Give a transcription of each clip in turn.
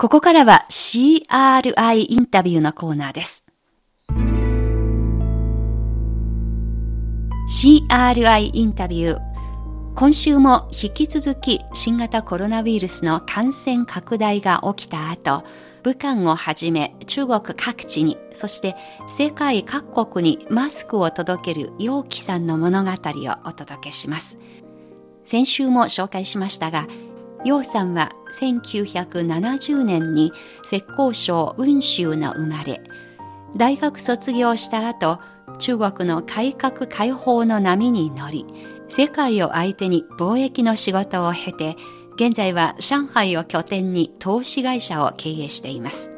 ここからは CRI インタビューのコーナーです。CRI インタビュー。今週も引き続き新型コロナウイルスの感染拡大が起きた後、武漢をはじめ中国各地に、そして世界各国にマスクを届ける陽気さんの物語をお届けします。先週も紹介しましたが、楊さんは1970年に浙江省雲州の生まれ、大学卒業した後、中国の改革開放の波に乗り、世界を相手に貿易の仕事を経て、現在は上海を拠点に投資会社を経営しています。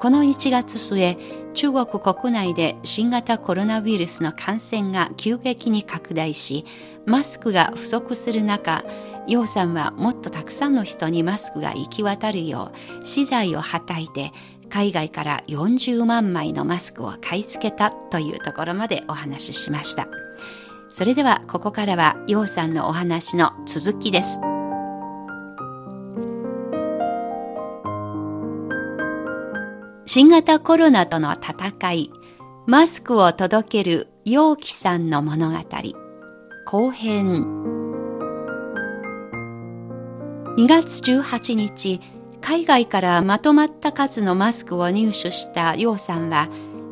この1月末、中国国内で新型コロナウイルスの感染が急激に拡大し、マスクが不足する中、楊さんはもっとたくさんの人にマスクが行き渡るよう資材をはたいて海外から40万枚のマスクを買い付けたというところまでお話ししました。それではここからは楊さんのお話の続きです。新型コロナとの戦い、マスクを届ける陽気さんの物語、後編。2月18日、海外からまとまった数のマスクを入手した楊さんは、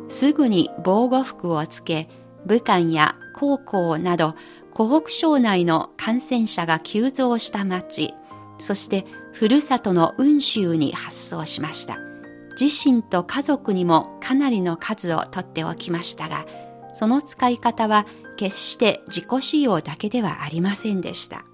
すぐに防護服をつけ、武漢や高校など、湖北省内の感染者が急増した町、そしてふるさとの雲州に発送しました。自身と家族にもかなりの数を取っておきましたが、その使い方は決して自己使用だけではありませんでした。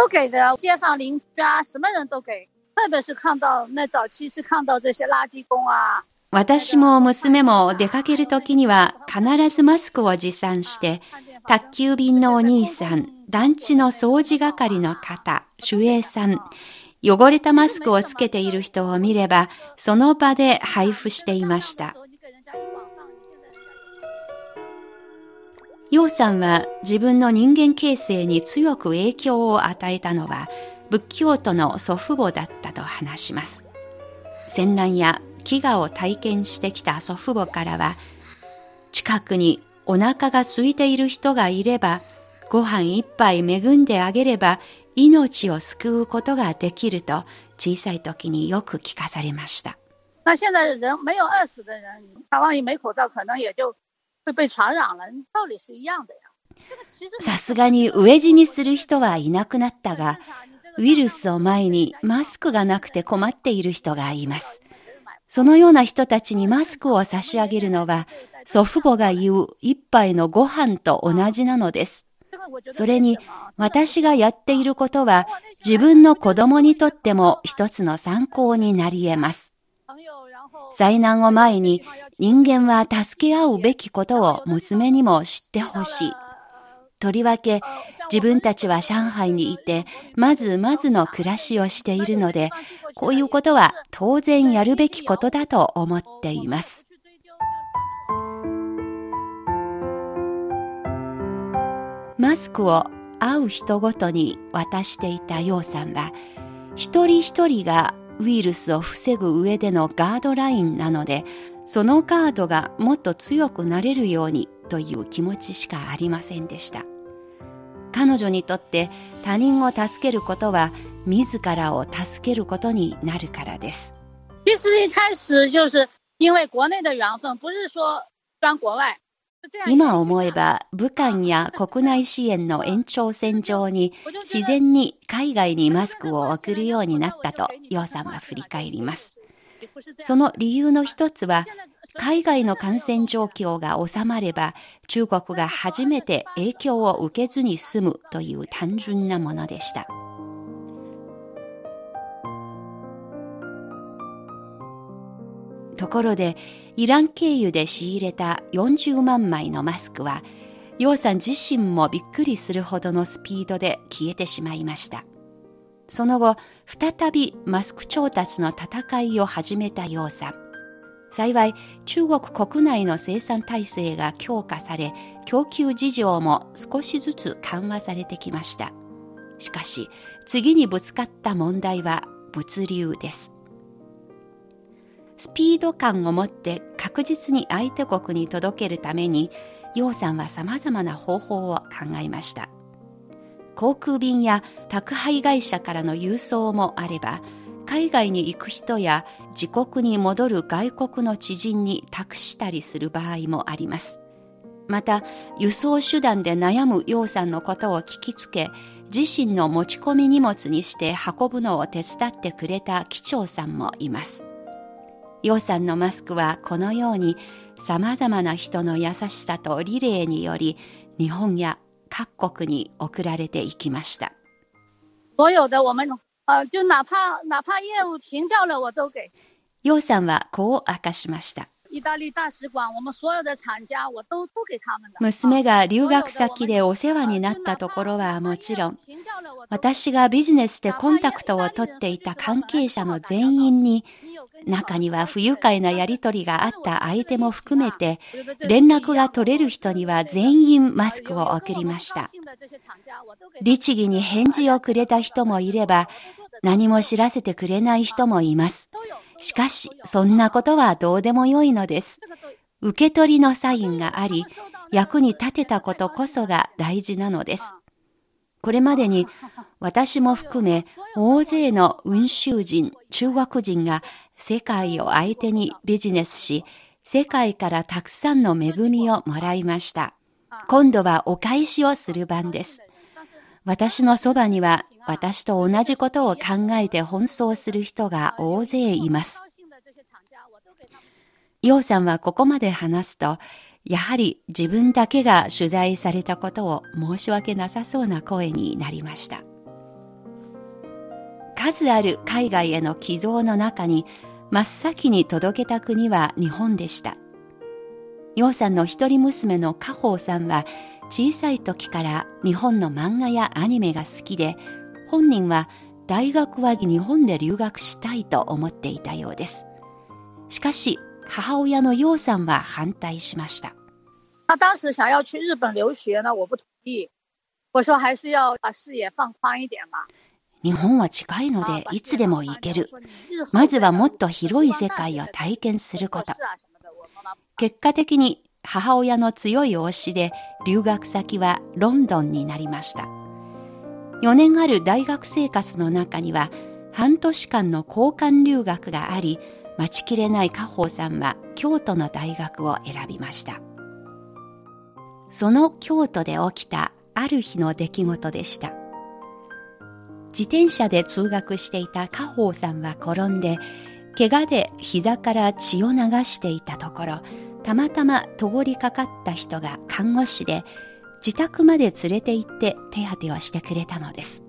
都给的，街坊邻居啊，什么人都给。特别是看到那早期是看到这些垃圾工啊。私も娘も出かけるときには必ずマスクを持参して、宅急便のお兄さん、団地の掃除係の方、守衛さん、汚れたマスクをつけている人を見れば、その場で配布していました。楊さんは自分の人間形成に強く影響を与えたのは仏教徒の祖父母だったと話します。戦乱や飢餓を体験してきた祖父母からは近くにお腹が空いている人がいればご飯一杯恵んであげれば命を救うことができると小さい時によく聞かされました。那现在人没有饿死的人，台湾一没口罩，可能也就さすがに飢え死にする人はいなくなったが、ウイルスを前にマスクがなくて困っている人がいます。そのような人たちにマスクを差し上げるのは、祖父母が言う一杯のご飯と同じなのです。それに、私がやっていることは、自分の子供にとっても一つの参考になり得ます。災難を前に人間は助け合うべきことを娘にも知ってほしい。とりわけ自分たちは上海にいて、まずまずの暮らしをしているので、こういうことは当然やるべきことだと思っています。マスクを会う人ごとに渡していた楊さんは、一人一人がウイルスを防ぐ上でのガードラインなので、そのガードがもっと強くなれるようにという気持ちしかありませんでした。彼女にとって他人を助けることは自らを助けることになるからです。其实一开始就是因为国内的缘分，不是说专国外。今思えば武漢や国内支援の延長線上に自然に海外にマスクを送るようになったと楊さんは振り返ります。その理由の一つは海外の感染状況が収まれば中国が初めて影響を受けずに済むという単純なものでした。ところでイラン経由で仕入れた40万枚のマスクは楊さん自身もびっくりするほどのスピードで消えてしまいましたその後再びマスク調達の戦いを始めた楊さ。幸い中国国内の生産体制が強化され供給事情も少しずつ緩和されてきました。しかし次にぶつかった問題は物流です。スピード感を持って確実に相手国に届けるために、楊さんは様々な方法を考えました。航空便や宅配会社からの郵送もあれば、海外に行く人や自国に戻る外国の知人に託したりする場合もあります。また、輸送手段で悩む楊さんのことを聞きつけ、自身の持ち込み荷物にして運ぶのを手伝ってくれた機長さんもいます。楊さんのマスクはこのように様々な人の優しさとリレーにより日本や各国に送られていきました。所有的我们呃，就哪怕哪怕业务停掉了，我都给。楊さんはこう明かしました。意大利大使馆，我们所有的厂家，我都都给他们的。娘が留学先でお世話になったところはもちろん、私がビジネスでコンタクトを取っていた関係者の全員に、中には不愉快なやりとりがあった相手も含めて、連絡が取れる人には全員マスクを送りました。律儀に返事をくれた人もいれば、何も知らせてくれない人もいます。しかし、そんなことはどうでもよいのです。受け取りのサインがあり、役に立てたことこそが大事なのです。これまでに私も含め大勢の運州人、中国人が世界を相手にビジネスし、世界からたくさんの恵みをもらいました。今度はお返しをする番です。私のそばには私と同じことを考えて奔走する人が大勢います。楊さんはここまで話すと、やはり自分だけが取材されたことを申し訳なさそうな声になりました。数ある海外への寄贈の中に真っ先に届けた国は日本でした。楊さんの一人娘の家宝さんは小さい時から日本の漫画やアニメが好きで、本人は大学は日本で留学したいと思っていたようです。しかし、母親の楊さんは反対しました。当时想要去日本留学呢，我不同意。我说还是要把視野放宽一点嘛。日本は近いのでいつでも行ける。まずはもっと広い世界を体験すること。結果的に母親の強い推しで留学先はロンドンになりました。4年ある大学生活の中には半年間の交換留学があり、待ちきれない家宝さんは京都の大学を選びました。その京都で起きたある日の出来事でした。自転車で通学していた家宝さんは転んで、怪我で膝から血を流していたところ、たまたま通りかかった人が看護師で自宅まで連れて行って手当てをしてくれたのです。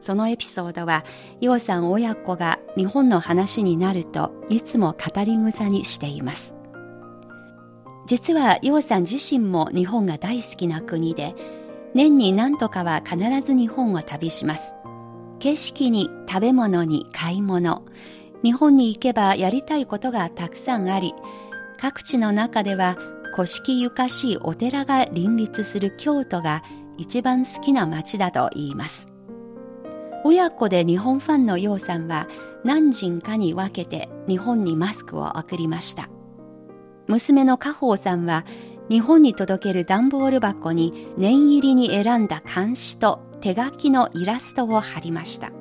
そのエピソードは、楊さん親子が日本の話になるといつも語り草にしています。実は楊さん自身も日本が大好きな国で、年に何とかは必ず日本を旅します。景色に食べ物に買い物、日本に行けばやりたいことがたくさんあり、各地の中では古式ゆかしいお寺が林立する京都が一番好きな街だと言います。親子で日本ファンの楊さんは何人かに分けて日本にマスクを送りました。娘の家宝さんは日本に届ける段ボール箱に念入りに選んだ漢詩と手書きのイラストを貼りました。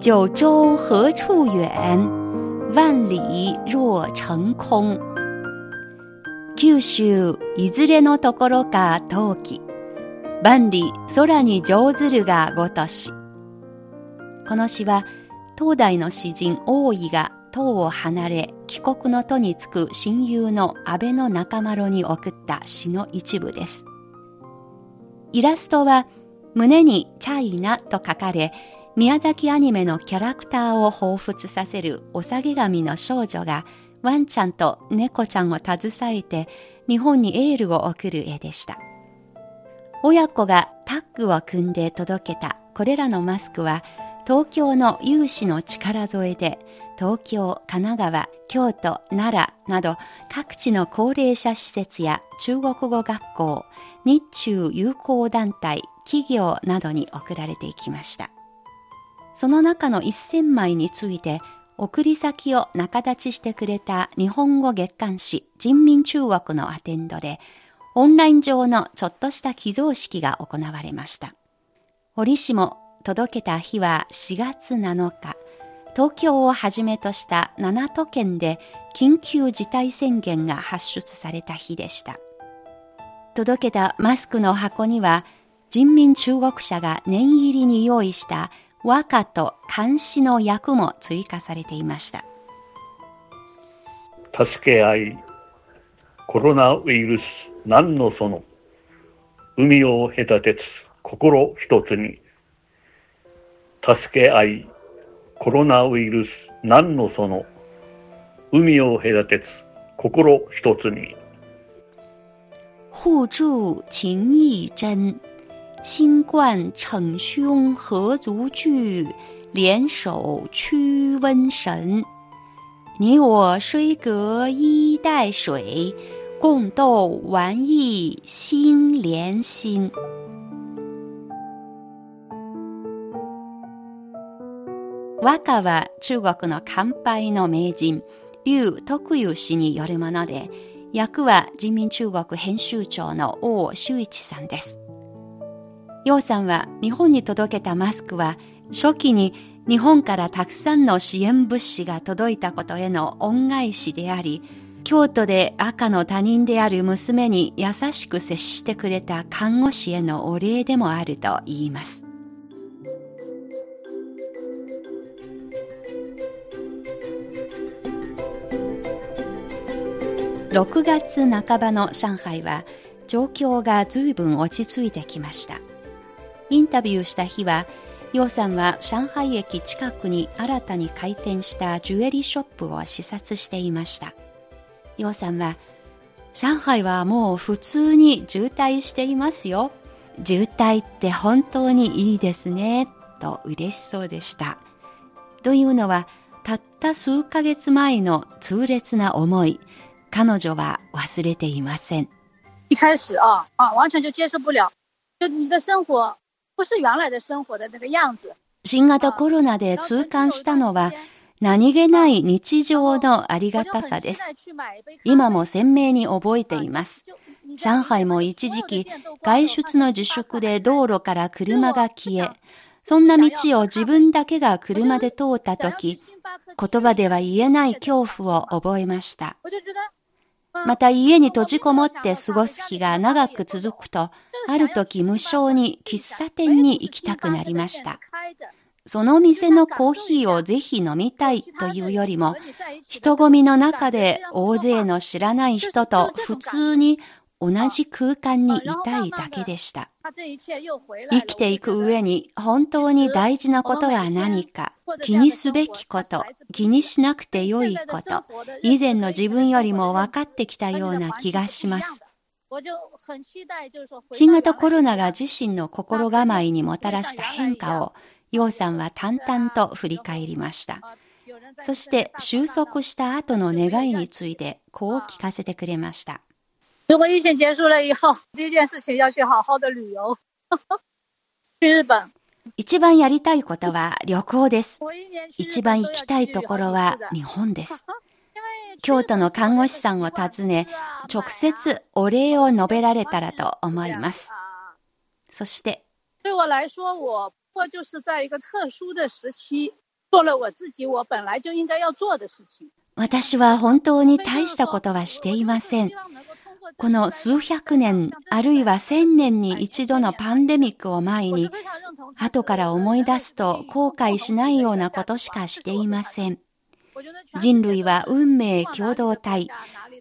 九州何处遠万里若成空。九州いずれのところか陶器。万里空に上ずるがごとし。この詩は、東大の詩人大井が唐を離れ帰国の途につく親友の安倍の中丸に送った詩の一部です。イラストは胸にチャイナと書かれ、宮崎アニメのキャラクターを彷彿させるお下げ髪の少女がワンちゃんと猫ちゃんを携えて日本にエールを送る絵でした。親子がタッグを組んで届けたこれらのマスクは東京の有志の力添えで東京、神奈川、京都、奈良など各地の高齢者施設や中国語学校、日中友好団体、企業などに送られていきました。その中の1000枚について、送り先を仲立ちしてくれた日本語月刊誌人民中国のアテンドで、オンライン上のちょっとした寄贈式が行われました。折しも届けた日は4月7日、東京をはじめとした7都県で緊急事態宣言が発出された日でした。届けたマスクの箱には人民中国社が念入りに用意した和歌と監視の役も追加されていました。助け合い、コロナウイルス何のその、海を隔てつ心一つに、助け合い、コロナウイルス何のその、海を隔てつ心一つに。互助情义真。新冠逞凶何足惧？联手驱瘟神。你我虽隔衣带水，共斗玩意心连心。 和歌は中国の乾杯の名人、劉徳裕氏によるもので、役は人民中国編集長の王修一さんです。楊さんは日本に届けたマスクは初期に日本からたくさんの支援物資が届いたことへの恩返しであり、京都で赤の他人である娘に優しく接してくれた看護師へのお礼でもあると言います。6月半ばの上海は状況が随分落ち着いてきました。インタビューした日は、楊さんは上海駅近くに新たに開店したジュエリーショップを視察していました。楊さんは、上海はもう普通に渋滞していますよ。渋滞って本当にいいですね。と嬉しそうでした。というのは、たった数ヶ月前の痛烈な思い、彼女は忘れていません。一開始啊啊，完全就接受不了。就你的生活新型コロナで痛感したのは何気ない日常のありがたさです。今も鮮明に覚えています。上海も一時期外出の自粛で道路から車が消え、そんな道を自分だけが車で通った時、言葉では言えない恐怖を覚えました。また家に閉じこもって過ごす日が長く続くと、ある時無償に喫茶店に行きたくなりました。その店のコーヒーをぜひ飲みたいというよりも、人混みの中で大勢の知らない人と普通に同じ空間にいたいだけでした。生きていく上に本当に大事なことは何か、気にすべきこと、気にしなくてよいこと、以前の自分よりも分かってきたような気がします。新型コロナが自身の心構えにもたらした変化を、楊さんは淡々と振り返りました。そして収束した後の願いについてこう聞かせてくれました。如果疫情结束了以后，第一件事情要去好好的旅游，去日本。一番やりたいことは旅行です。一番行きたいところは日本です。京都の看護師さんを訪ね、直接お礼を述べられたらと思います。そして。私は本当に大したことはしていません。この数百年、あるいは千年に一度のパンデミックを前に、後から思い出すと後悔しないようなことしかしていません。人類は運命共同体。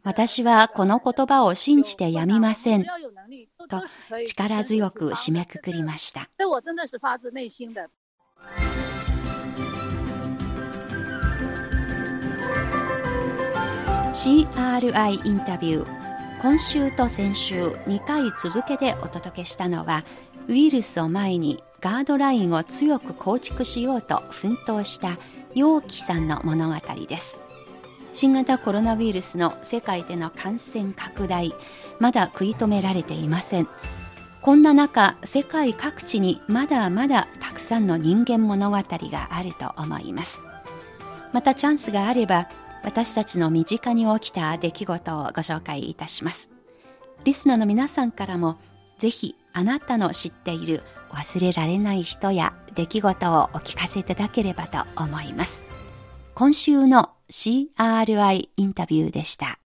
私はこの言葉を信じてやみません。と力強く締めくくりました。CRI インタビュー今週と先週2回続けてお届けしたのはウイルスを前にガードラインを強く構築しようと奮闘した陽気さんの物語です。新型コロナウイルスの世界での感染拡大まだ食い止められていません。こんな中世界各地にまだまだたくさんの人間物語があると思います。またチャンスがあれば、私たちの身近に起きた出来事をご紹介いたします。リスナーの皆さんからも、ぜひあなたの知っている忘れられない人や出来事をお聞かせいただければと思います。今週の CRI インタビューでした。